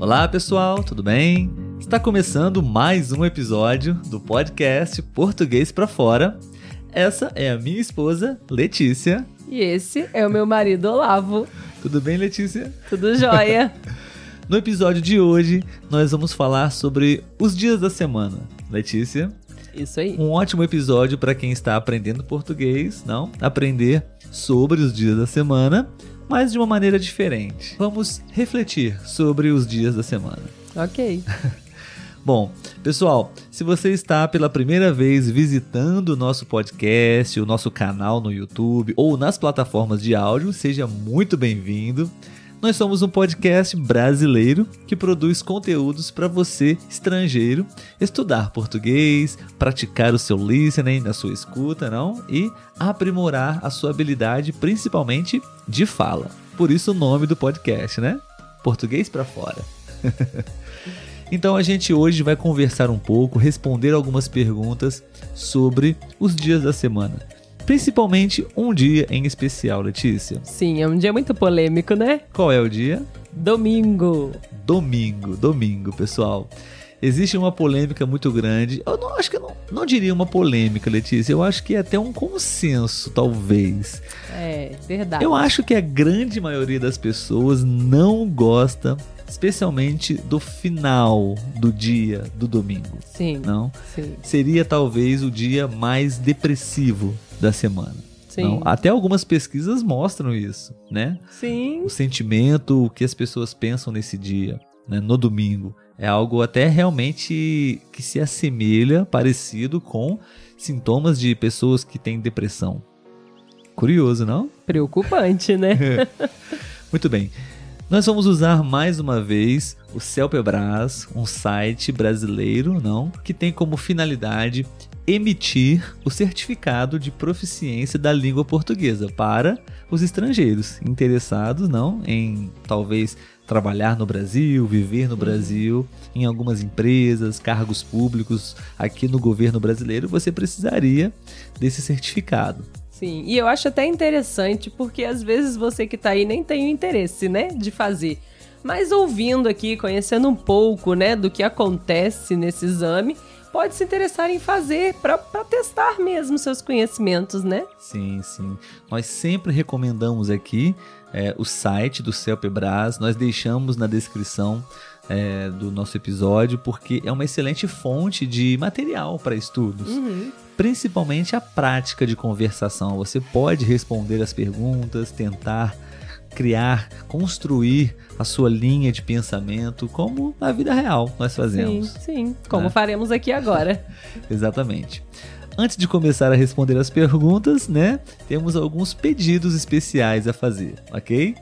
Olá pessoal, tudo bem? Está começando mais um episódio do podcast Português para Fora. Essa é a minha esposa, Letícia. E esse é o meu marido Olavo. Tudo bem, Letícia? Tudo jóia. no episódio de hoje, nós vamos falar sobre os dias da semana. Letícia, isso aí. Um ótimo episódio para quem está aprendendo português, não? Aprender sobre os dias da semana, mas de uma maneira diferente. Vamos refletir sobre os dias da semana. Ok. Bom, pessoal, se você está pela primeira vez visitando o nosso podcast, o nosso canal no YouTube ou nas plataformas de áudio, seja muito bem-vindo. Nós somos um podcast brasileiro que produz conteúdos para você, estrangeiro, estudar português, praticar o seu listening, a sua escuta, não? E aprimorar a sua habilidade, principalmente de fala. Por isso o nome do podcast, né? Português para fora. então a gente hoje vai conversar um pouco, responder algumas perguntas sobre os dias da semana principalmente um dia em especial, Letícia. Sim, é um dia muito polêmico, né? Qual é o dia? Domingo. Domingo, domingo, pessoal. Existe uma polêmica muito grande. Eu não acho que eu não, não diria uma polêmica, Letícia. Eu acho que é até um consenso, talvez. É, verdade. Eu acho que a grande maioria das pessoas não gosta especialmente do final do dia do domingo. Sim. Não? Sim. Seria talvez o dia mais depressivo da semana. Até algumas pesquisas mostram isso, né? Sim. O sentimento, o que as pessoas pensam nesse dia, né? no domingo, é algo até realmente que se assemelha, parecido com sintomas de pessoas que têm depressão. Curioso, não? Preocupante, né? Muito bem. Nós vamos usar mais uma vez o Celpebras, um site brasileiro, não, que tem como finalidade emitir o certificado de proficiência da língua portuguesa para os estrangeiros interessados, não, em talvez trabalhar no Brasil, viver no Brasil, em algumas empresas, cargos públicos aqui no governo brasileiro, você precisaria desse certificado. Sim, e eu acho até interessante porque às vezes você que está aí nem tem o interesse, né, de fazer. Mas ouvindo aqui, conhecendo um pouco, né, do que acontece nesse exame, pode se interessar em fazer para testar mesmo seus conhecimentos, né? Sim, sim. Nós sempre recomendamos aqui é, o site do CELPEBRAS, nós deixamos na descrição é, do nosso episódio, porque é uma excelente fonte de material para estudos. Uhum. Principalmente a prática de conversação. Você pode responder as perguntas, tentar criar, construir a sua linha de pensamento, como na vida real nós fazemos. Sim, sim. Como né? faremos aqui agora. Exatamente. Antes de começar a responder as perguntas, né, temos alguns pedidos especiais a fazer, ok?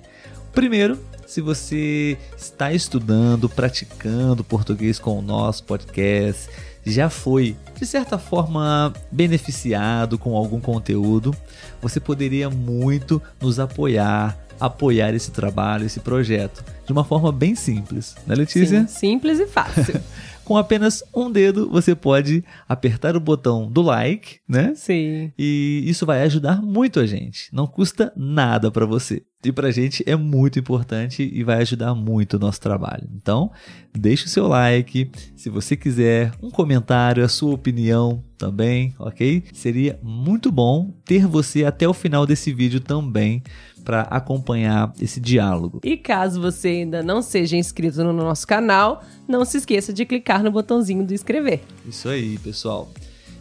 Primeiro, se você está estudando, praticando português com o nosso podcast, já foi, de certa forma, beneficiado com algum conteúdo, você poderia muito nos apoiar, apoiar esse trabalho, esse projeto, de uma forma bem simples, né, Letícia? Sim, simples e fácil. com apenas um dedo você pode apertar o botão do like, né? Sim. E isso vai ajudar muito a gente. Não custa nada para você. E pra gente é muito importante e vai ajudar muito o nosso trabalho. Então, deixe o seu like. Se você quiser um comentário, a sua opinião também, ok? Seria muito bom ter você até o final desse vídeo também para acompanhar esse diálogo. E caso você ainda não seja inscrito no nosso canal, não se esqueça de clicar no botãozinho do inscrever. Isso aí, pessoal.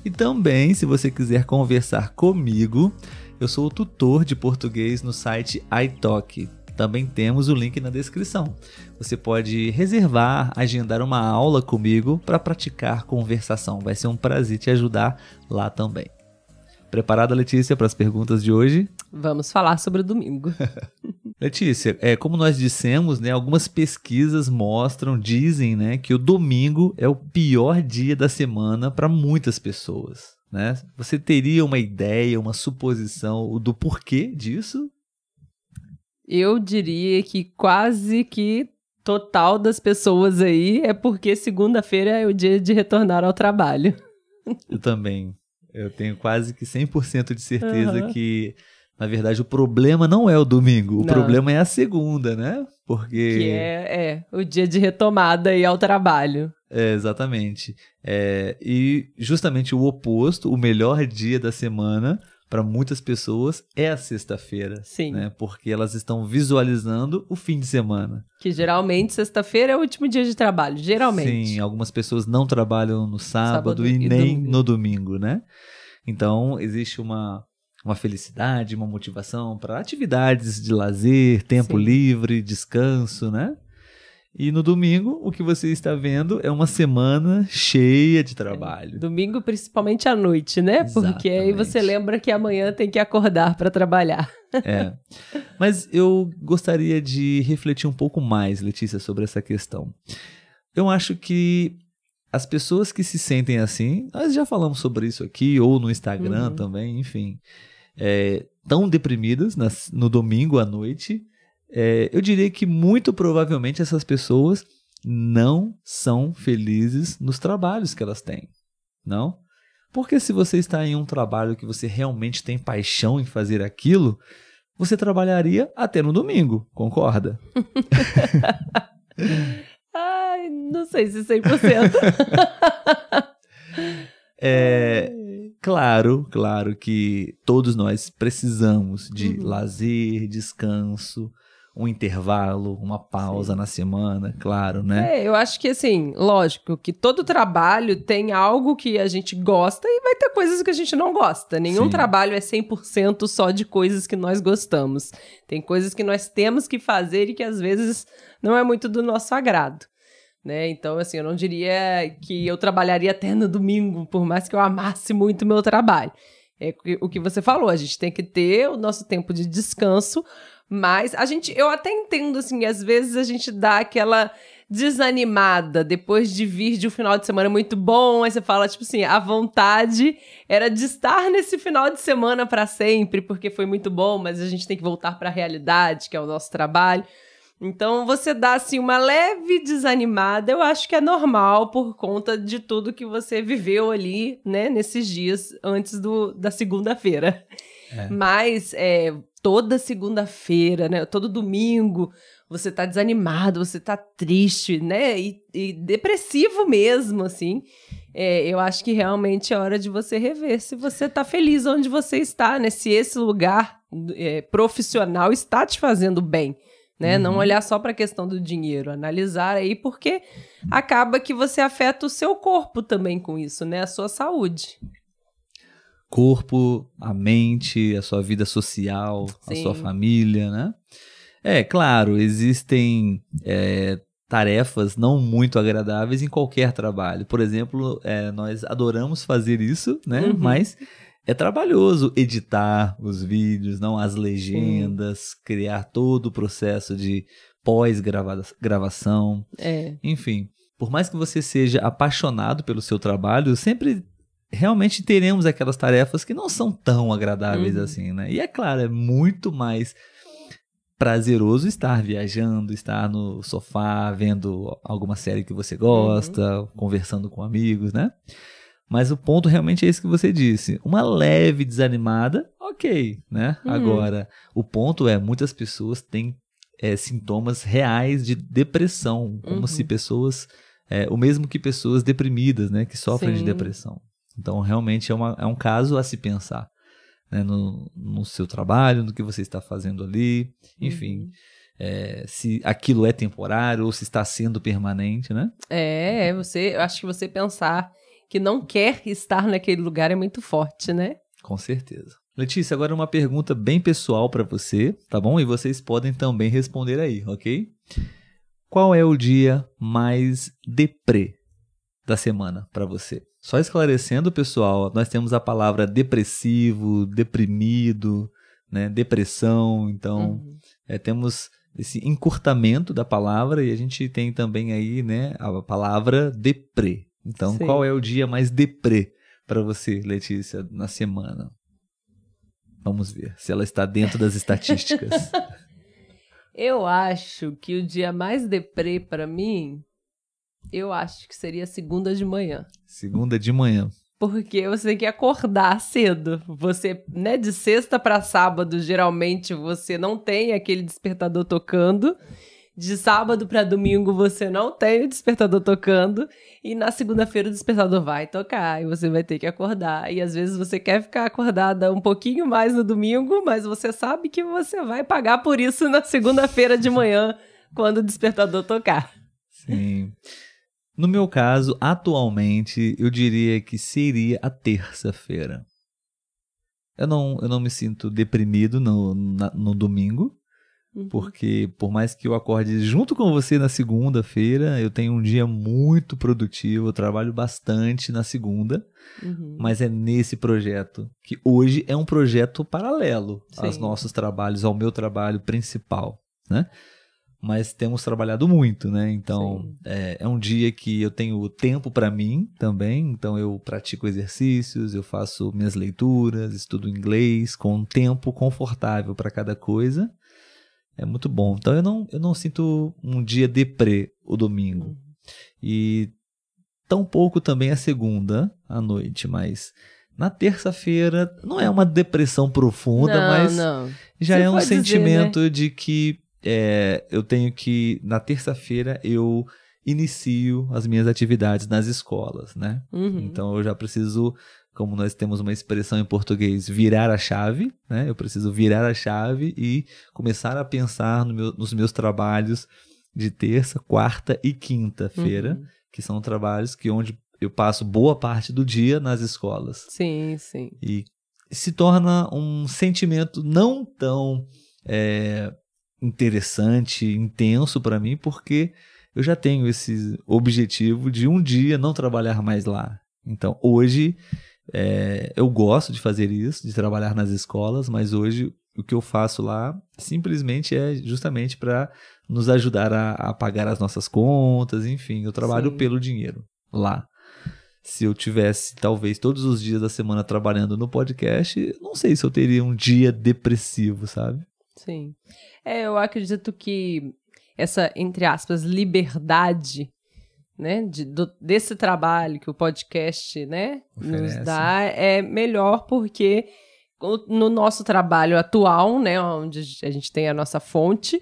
E também, se você quiser conversar comigo, eu sou o tutor de português no site iTalk. Também temos o link na descrição. Você pode reservar, agendar uma aula comigo para praticar conversação. Vai ser um prazer te ajudar lá também. Preparada, Letícia, para as perguntas de hoje? Vamos falar sobre o domingo. Letícia, é, como nós dissemos, né, algumas pesquisas mostram, dizem né, que o domingo é o pior dia da semana para muitas pessoas. Né? Você teria uma ideia, uma suposição do porquê disso? Eu diria que quase que total das pessoas aí é porque segunda-feira é o dia de retornar ao trabalho. Eu também. Eu tenho quase que 100% de certeza uhum. que na verdade, o problema não é o domingo, o Não. problema é a segunda, né? Porque. Que é, é o dia de retomada e ao trabalho. É, exatamente. É, e justamente o oposto, o melhor dia da semana para muitas pessoas é a sexta-feira. Sim. Né? Porque elas estão visualizando o fim de semana. Que geralmente sexta-feira é o último dia de trabalho. Geralmente. Sim, algumas pessoas não trabalham no sábado, Sábado e, e nem domingo. no domingo, né? Então, existe uma, uma felicidade, uma motivação para atividades de lazer, tempo Sim. livre, descanso, né? E no domingo, o que você está vendo é uma semana cheia de trabalho. Domingo, principalmente à noite, né? Porque aí você Exatamente. lembra que amanhã tem que acordar para trabalhar. É. Mas eu gostaria de refletir um pouco mais, Letícia, sobre essa questão. Eu acho que as pessoas que se sentem assim, nós já falamos sobre isso aqui, ou no Instagram Uhum. também, enfim, é, tão deprimidas nas- no domingo à noite, é, eu diria que muito provavelmente essas pessoas não são felizes nos trabalhos que elas têm, não? Porque se você está em um trabalho que você realmente tem paixão em fazer aquilo, você trabalharia até no domingo, concorda? Ai, não sei se 100%. É, claro, claro que todos nós precisamos de Uhum. lazer, descanso, um intervalo, uma pausa Sim. na semana, claro, né? É, eu acho que assim, lógico que todo trabalho tem algo que a gente gosta e vai ter coisas que a gente não gosta. Nenhum Sim. trabalho é 100% só de coisas que nós gostamos. Tem coisas que nós temos que fazer e que às vezes não é muito do nosso agrado. Né? Então, assim, eu não diria que eu trabalharia até no domingo, por mais que eu amasse muito o meu trabalho. É o que você falou, a gente tem que ter o nosso tempo de descanso, mas a gente, eu até entendo, assim, às vezes a gente dá aquela desanimada depois de vir de um final de semana muito bom, aí você fala, tipo assim, a vontade era de estar nesse final de semana para sempre, porque foi muito bom, mas a gente tem que voltar para a realidade, que é o nosso trabalho. Então, você dá assim uma leve desanimada, eu acho que é normal por conta de tudo que você viveu ali, né, nesses dias antes do, da segunda-feira. É. Mas é, toda segunda-feira, né, todo domingo, você tá desanimado, você tá triste, né, e, e depressivo mesmo, assim. É, eu acho que realmente é hora de você rever se você tá feliz onde você está, né, se esse lugar é, profissional está te fazendo bem né? Uhum. Não olhar só para a questão do dinheiro, analisar aí, porque acaba que você afeta o seu corpo também com isso, né? A sua saúde. Corpo, a mente, a sua vida social, a Sim. sua família, né? É, claro, existem é, tarefas não muito agradáveis em qualquer trabalho. Por exemplo, é, nós adoramos fazer isso, né? Uhum. Mas é trabalhoso editar os vídeos, não as legendas, criar todo o processo de pós-gravação. É. Enfim, por mais que você seja apaixonado pelo seu trabalho, sempre realmente teremos aquelas tarefas que não são tão agradáveis Uhum. assim, né? E é claro, é muito mais prazeroso estar viajando, estar no sofá, vendo alguma série que você gosta, conversando com amigos, né? Mas o ponto realmente é esse que você disse. Uma leve desanimada, ok, né? Uhum. Agora, o ponto é, muitas pessoas têm é, sintomas reais de depressão, como Uhum. se pessoas, é, o mesmo que pessoas deprimidas, né? Que sofrem de Sim. depressão. Então, realmente é, uma, é um caso a se pensar. Né, no, no seu trabalho, no que você está fazendo ali, enfim, Uhum. é, se aquilo é temporário ou se está sendo permanente, né? É, você, eu acho que você pensar que não quer estar naquele lugar é muito forte, né? Com certeza. Letícia, agora uma pergunta bem pessoal para você, tá bom? E vocês podem também responder aí, ok? Qual é o dia mais deprê da semana para você? Só esclarecendo, pessoal, nós temos a palavra depressivo, deprimido, né? Depressão, então Uhum. é, temos esse encurtamento da palavra e a gente tem também aí, né, a palavra deprê. Então, Sim. qual é o dia mais deprê para você, Letícia, na semana? Vamos ver se ela está dentro das estatísticas. Eu acho que o dia mais deprê pra mim, eu acho que seria segunda de manhã. Segunda de manhã. porque você tem que acordar cedo. Você, né, de sexta para sábado, geralmente você não tem aquele despertador tocando. De sábado para domingo você não tem o despertador tocando e na segunda-feira o despertador vai tocar e você vai ter que acordar. E às vezes você quer ficar acordada um pouquinho mais no domingo, mas você sabe que você vai pagar por isso na segunda-feira de manhã quando o despertador tocar. Sim. No meu caso, atualmente, eu diria que seria a terça-feira. Eu não, eu não me sinto deprimido no, na, no domingo, uhum. porque por mais que eu acorde junto com você na segunda-feira, eu tenho um dia muito produtivo, eu trabalho bastante na segunda, uhum. mas é nesse projeto, que hoje é um projeto paralelo Sim. aos nossos trabalhos, ao meu trabalho principal, né? mas temos trabalhado muito, né? Então é, é, um dia que eu tenho tempo para mim também. Então eu pratico exercícios, eu faço minhas leituras, estudo inglês com um tempo confortável para cada coisa. É muito bom. Então eu não, eu não sinto um dia deprê o domingo. Uhum. E tão pouco também a segunda à noite, mas na terça-feira não é uma depressão profunda, não, mas não. já Você é um sentimento dizer, né? de que é, eu tenho que, na terça-feira, eu inicio as minhas atividades nas escolas, né? Uhum. Então eu já preciso, como nós temos uma expressão em português, virar a chave, né? Eu preciso virar a chave e começar a pensar no meu, nos meus trabalhos de terça, quarta e quinta-feira, uhum. que são trabalhos que onde eu passo boa parte do dia nas escolas. Sim, sim. E se torna um sentimento não tão é, interessante, intenso para mim, porque eu já tenho esse objetivo de um dia não trabalhar mais lá. Então, hoje, é, eu gosto de fazer isso, de trabalhar nas escolas, mas hoje o que eu faço lá simplesmente é justamente para nos ajudar a, a, pagar as nossas contas, enfim, eu trabalho Sim. pelo dinheiro lá. Se eu tivesse, talvez, todos os dias da semana trabalhando no podcast, não sei se eu teria um dia depressivo, sabe? Sim. É, eu acredito que essa, entre aspas, liberdade, né, de, do, desse trabalho que o podcast, né, Oferece. nos dá, é melhor porque no nosso trabalho atual, né, onde a gente tem a nossa fonte,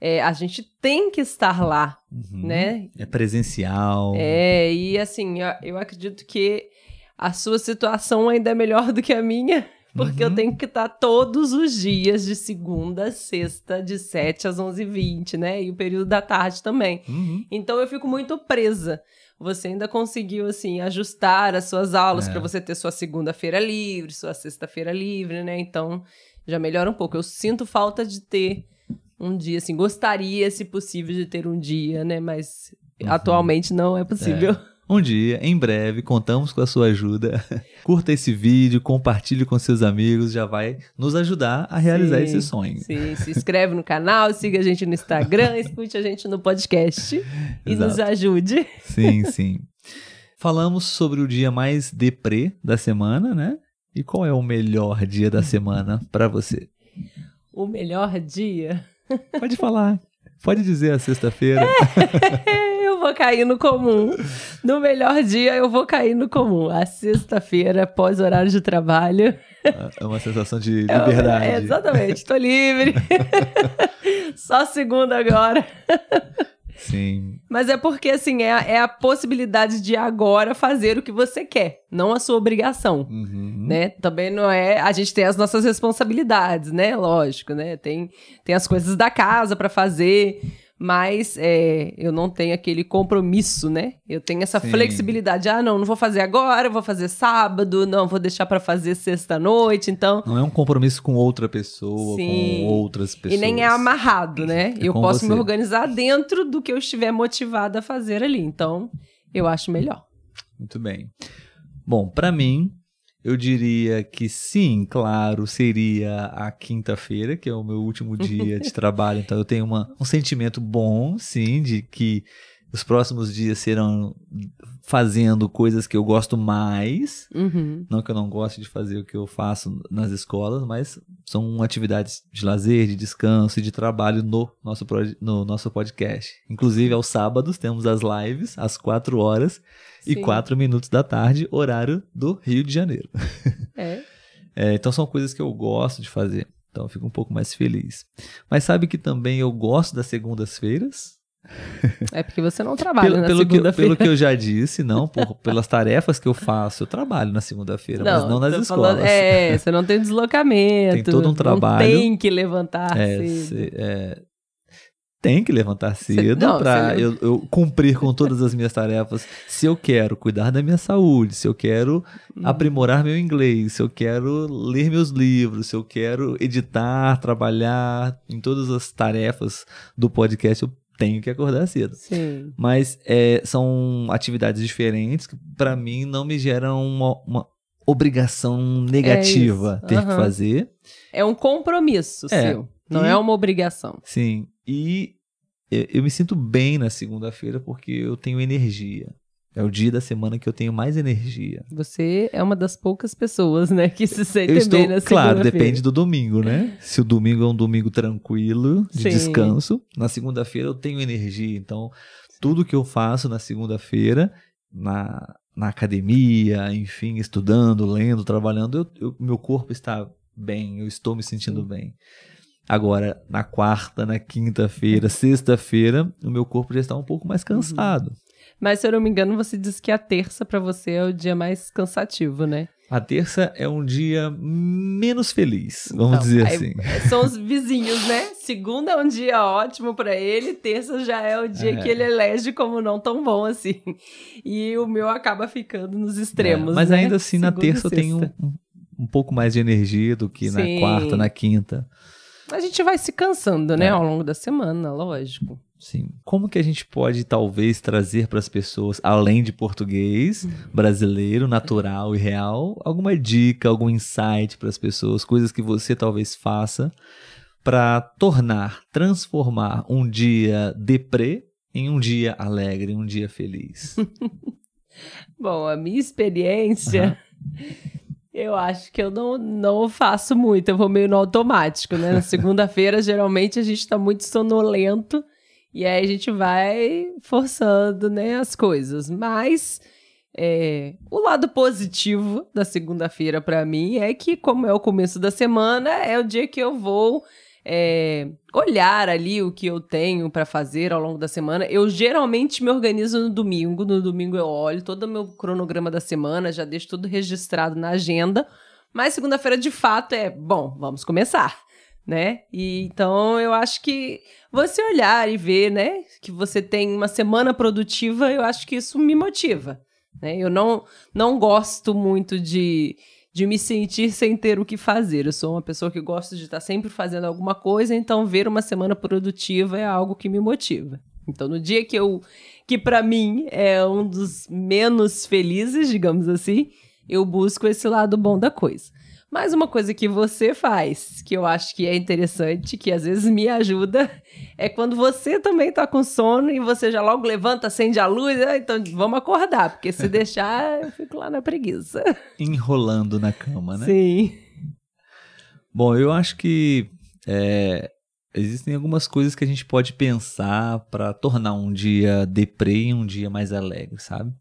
é, a gente tem que estar lá, uhum. né? É presencial. É, e assim, eu, eu acredito que a sua situação ainda é melhor do que a minha, porque uhum. eu tenho que estar todos os dias, de segunda a sexta, de 7 às 11h20, né? E o período da tarde também. Uhum. Então eu fico muito presa. Você ainda conseguiu, assim, ajustar as suas aulas é. para você ter sua segunda-feira livre, sua sexta-feira livre, né? Então já melhora um pouco. Eu sinto falta de ter um dia, assim, gostaria, se possível, de ter um dia, né? Mas uhum. atualmente não é possível. É. Um dia, em breve, contamos com a sua ajuda. Curta esse vídeo, compartilhe com seus amigos, já vai nos ajudar a realizar sim, esse sonho. Sim, se inscreve no canal, siga a gente no Instagram, escute a gente no podcast e Exato. nos ajude. Sim, sim. Falamos sobre o dia mais deprê da semana, né? E qual é o melhor dia da semana para você? O melhor dia? Pode falar. Pode dizer a sexta-feira. Eu vou cair no comum. No melhor dia, eu vou cair no comum. A sexta-feira, pós horário de trabalho. É uma sensação de liberdade. É, exatamente, estou livre. Só segunda agora. Sim. Mas é porque, assim, é a, é a, possibilidade de agora fazer o que você quer, não a sua obrigação, uhum. né? Também não é... A gente tem as nossas responsabilidades, né? Lógico, né? Tem, tem as coisas da casa para fazer mas é, eu não tenho aquele compromisso, né? Eu tenho essa Sim. flexibilidade. Ah, não, não vou fazer agora, vou fazer sábado, não, vou deixar para fazer sexta-noite, então... Não é um compromisso com outra pessoa, Sim. com outras pessoas. E nem é amarrado, né? É eu posso você. me organizar dentro do que eu estiver motivada a fazer ali, então eu acho melhor. Muito bem. Bom, para mim, eu diria que sim, claro, seria a quinta-feira, que é o meu último dia de trabalho. Então eu tenho uma, um sentimento bom, sim, de que os próximos dias serão fazendo coisas que eu gosto mais. Uhum. Não que eu não goste de fazer o que eu faço nas escolas, mas são atividades de lazer, de descanso e de trabalho no nosso, no nosso podcast. Inclusive, aos sábados temos as lives às 4 horas e. 4 minutos da tarde, horário do Rio de Janeiro. É. É, então são coisas que eu gosto de fazer. Então eu fico um pouco mais feliz. Mas sabe que também eu gosto das segundas-feiras? É porque você não trabalha Pelo, na pelo, que, segunda-feira. pelo que eu já disse, não, por- pelas tarefas que eu faço, eu trabalho na segunda-feira, mas não nas escolas. falando- é, você não tem deslocamento. Tem todo um trabalho. Não tem que levantar É, é, tem que levantar cedo para cê- eu, eu cumprir com todas as minhas tarefas. Se eu quero cuidar da minha saúde, se eu quero Uhum. aprimorar meu inglês, se eu quero ler meus livros, se eu quero editar, trabalhar em todas as tarefas do podcast, eu tenho que acordar cedo. Sim. Mas é, são atividades diferentes que para mim não me geram uma, uma obrigação negativa isso. ter que Aham. fazer. É um compromisso É. seu. Não E- é uma obrigação. Sim, e eu, me sinto bem na segunda-feira porque eu tenho energia. É o dia da semana que eu tenho mais energia. Você é uma das poucas pessoas, né, que se sentem Eu estou, bem na claro, depende do domingo, né? Se o domingo é um domingo tranquilo, de Sim. descanso, na segunda-feira eu tenho energia. Então, tudo que eu faço na segunda-feira, na, na academia, enfim, estudando, lendo, trabalhando, eu- eu- meu corpo está bem, eu estou me sentindo bem. Agora, na quarta, na quinta-feira, sexta-feira, o meu corpo já está um pouco mais cansado. Mas, se eu não me engano, você disse que a terça pra você é o dia mais cansativo, né? A terça é um dia menos feliz, vamos Então, dizer aí assim. São os vizinhos, né? Segunda é um dia ótimo pra ele, terça já é o dia É. que ele elege como não tão bom assim. E o meu acaba ficando nos extremos. É, mas né? ainda assim, na Segunda e terça eu tenho um, um pouco mais de energia do que na Sim. quarta, na quinta. A gente vai se cansando, né? É. Ao longo da semana, lógico. Sim. Como que a gente pode talvez trazer para as pessoas, além de português, brasileiro, natural e real, alguma dica, algum insight para as pessoas, coisas que você talvez faça para tornar, transformar um dia deprê em um dia alegre, um dia feliz. Bom, a minha experiência, eu acho que eu não, não faço muito, eu vou meio no automático, né? Na segunda-feira, geralmente, a gente tá muito sonolento e aí a gente vai forçando, né, as coisas. Mas é, o lado positivo da segunda-feira pra mim é que, como é o começo da semana, é o dia que eu vou é, olhar ali o que eu tenho pra fazer ao longo da semana. Eu geralmente me organizo no domingo. No domingo eu olho todo o meu cronograma da semana, já deixo tudo registrado na agenda. Mas segunda-feira, de fato, é bom, vamos começar, né? E então eu acho que você olhar e ver, né, que você tem uma semana produtiva, eu acho que isso me motiva. Né? Eu não, não gosto muito de, de me sentir sem ter o que fazer. Eu sou uma pessoa que gosta de estar sempre fazendo alguma coisa, então ver uma semana produtiva é algo que me motiva. Então, no dia que eu, que para mim é um dos menos felizes, digamos assim, eu busco esse lado bom da coisa. Mas uma coisa que você faz, que eu acho que é interessante, que às vezes me ajuda, é quando você também tá com sono e você já logo levanta, acende a luz, ah, então vamos acordar, porque se deixar, eu fico lá na preguiça. Enrolando na cama, né? Sim. Bom, eu acho que é, existem algumas coisas que a gente pode pensar para tornar um dia deprê um dia mais alegre, sabe?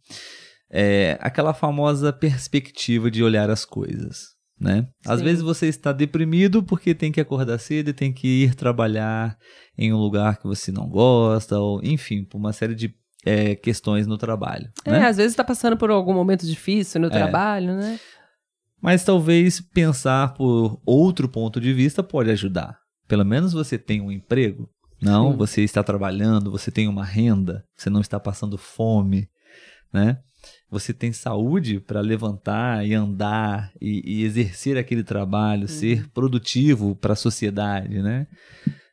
É, aquela famosa perspectiva de olhar as coisas, né? Às Sim. vezes você está deprimido porque tem que acordar cedo e tem que ir trabalhar em um lugar que você não gosta, ou enfim, por uma série de é, questões no trabalho. É, né? às vezes tá passando por algum momento difícil no trabalho, né? Mas talvez pensar por outro ponto de vista pode ajudar. Pelo menos você tem um emprego. Não, Sim. você está trabalhando, você tem uma renda, você não está passando fome, né? Você tem saúde para levantar e andar e, e exercer aquele trabalho, ser produtivo para a sociedade, né?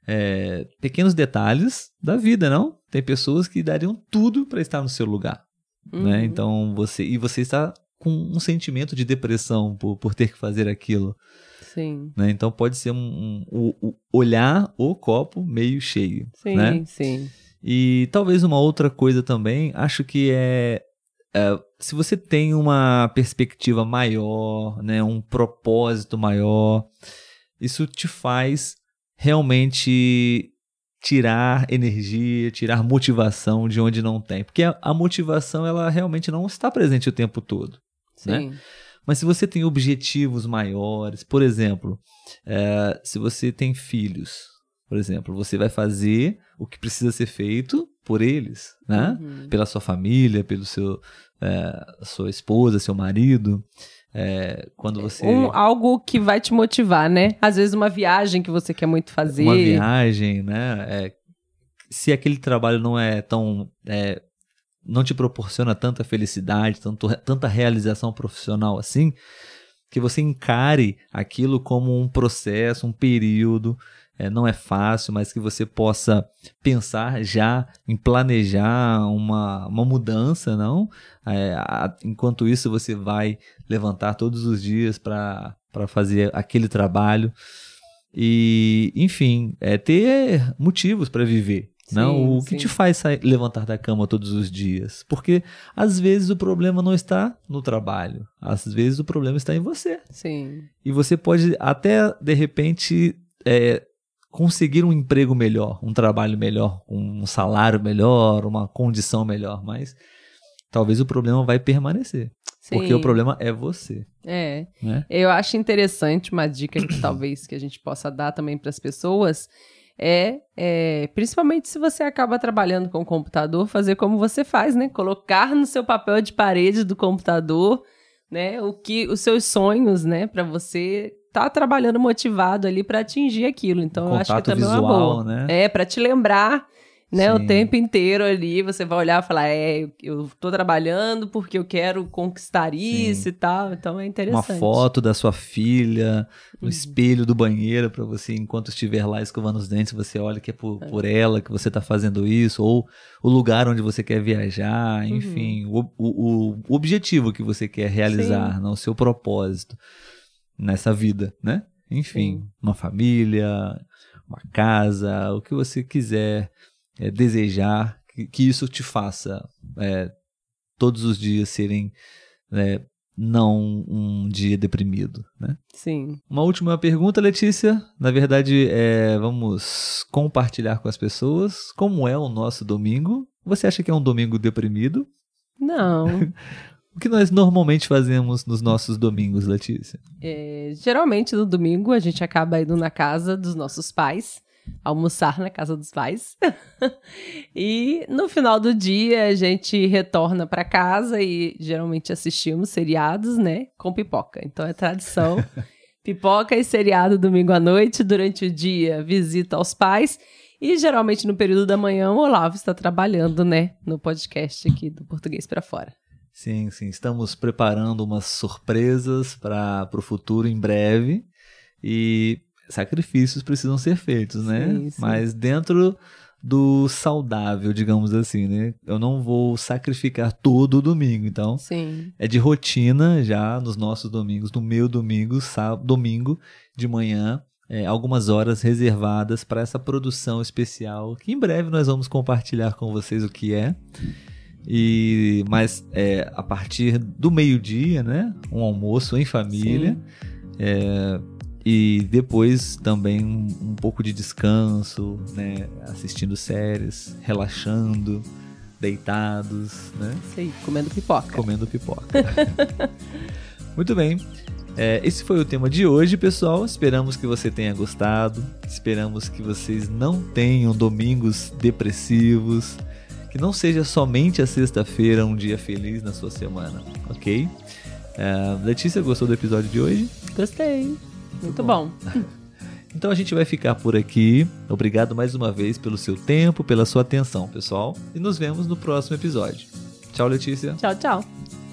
É, pequenos detalhes da vida, não? Tem pessoas que dariam tudo para estar no seu lugar né? Uhum. Então você e você está com um sentimento de depressão por, por ter que fazer aquilo, Sim, né? Então pode ser um, um- o- o olhar o copo meio cheio, sim, né? sim. E talvez uma outra coisa também, acho que é é, se você tem uma perspectiva maior, né, um propósito maior, isso te faz realmente tirar energia, tirar motivação de onde não tem. Porque a, a motivação, ela realmente não está presente o tempo todo. Né? Sim. Né? Mas se você tem objetivos maiores, por exemplo, é, se você tem filhos, por exemplo, você vai fazer o que precisa ser feito por eles, né? Uhum. Pela sua família, pelo seu é, sua esposa, seu marido. É, quando você. Um, algo que vai te motivar, né? Às vezes uma viagem que você quer muito fazer. Uma viagem, né? É, se aquele trabalho não é tão. É, não te proporciona tanta felicidade, tanto, tanta realização profissional assim, que você encare aquilo como um processo, um período é, não é fácil, mas que você possa pensar já em planejar uma, uma mudança, não? É, a, enquanto isso, você vai levantar todos os dias para fazer aquele trabalho. E, enfim, é ter motivos para viver. Sim, não, o sim. que te faz sair, levantar da cama todos os dias? Porque às vezes o problema não está no trabalho, às vezes o problema está em você. Sim. E você pode até de repente é, conseguir um emprego melhor, um trabalho melhor, um salário melhor, uma condição melhor, mas talvez o problema vai permanecer. Sim. Porque o problema é você. É. Né? Eu acho interessante uma dica que talvez que a gente possa dar também para as pessoas é, é, principalmente se você acaba trabalhando com o computador, fazer como você faz, né? Colocar no seu papel de parede do computador, né, o que os seus sonhos, né, para você tá trabalhando motivado ali para atingir aquilo. Então, eu acho que também visual, é uma boa. Né? É, para te lembrar né, o tempo inteiro ali, você vai olhar e falar, é, eu tô trabalhando porque eu quero conquistar isso Sim. e tal, então é interessante. Uma foto da sua filha no uhum. espelho do banheiro para você, enquanto estiver lá escovando os dentes, você olha que é por, é. por ela que você tá fazendo isso, ou o lugar onde você quer viajar, uhum. enfim, uhum. o, o, o, objetivo que você quer realizar, não, o seu propósito nessa vida, né? Enfim, Sim. uma família, uma casa, o que você quiser é, desejar, que, que, isso te faça é, todos os dias serem é, não um dia deprimido, né? Sim. Uma última pergunta, Letícia. Na verdade, é, vamos compartilhar com as pessoas como é o nosso domingo. Você acha que é um domingo deprimido? Não. O que nós normalmente fazemos nos nossos domingos, Letícia? É, geralmente no domingo a gente acaba indo na casa dos nossos pais, almoçar na casa dos pais. e no final do dia a gente retorna para casa e geralmente assistimos seriados, né, com pipoca. Então é tradição. pipoca e seriado domingo à noite, durante o dia visita aos pais. E geralmente no período da manhã o Olavo está trabalhando, né, no podcast aqui do Português para Fora. Sim, sim. Estamos preparando umas surpresas para o futuro em breve. E sacrifícios precisam ser feitos, né? Sim, sim. Mas dentro do saudável, digamos assim, né? Eu não vou sacrificar todo o domingo, então Sim. é de rotina já nos nossos domingos, no meu domingo, sábado, domingo de manhã, é, algumas horas reservadas para essa produção especial que em breve nós vamos compartilhar com vocês o que é. E mas é, a partir do meio-dia, né? Um almoço em família. É, e depois também um, um, pouco de descanso, né? Assistindo séries, relaxando, deitados, né? Sei, comendo pipoca. Comendo pipoca. Muito bem. É, esse foi o tema de hoje, pessoal. Esperamos que você tenha gostado. Esperamos que vocês não tenham domingos depressivos que não seja somente a sexta-feira um dia feliz na sua semana, ok? Uh, Letícia, gostou do episódio de hoje? Gostei. Muito, Muito bom. bom. então a gente vai ficar por aqui. Obrigado mais uma vez pelo seu tempo, pela sua atenção, pessoal. E nos vemos no próximo episódio. Tchau, Letícia. Tchau, tchau.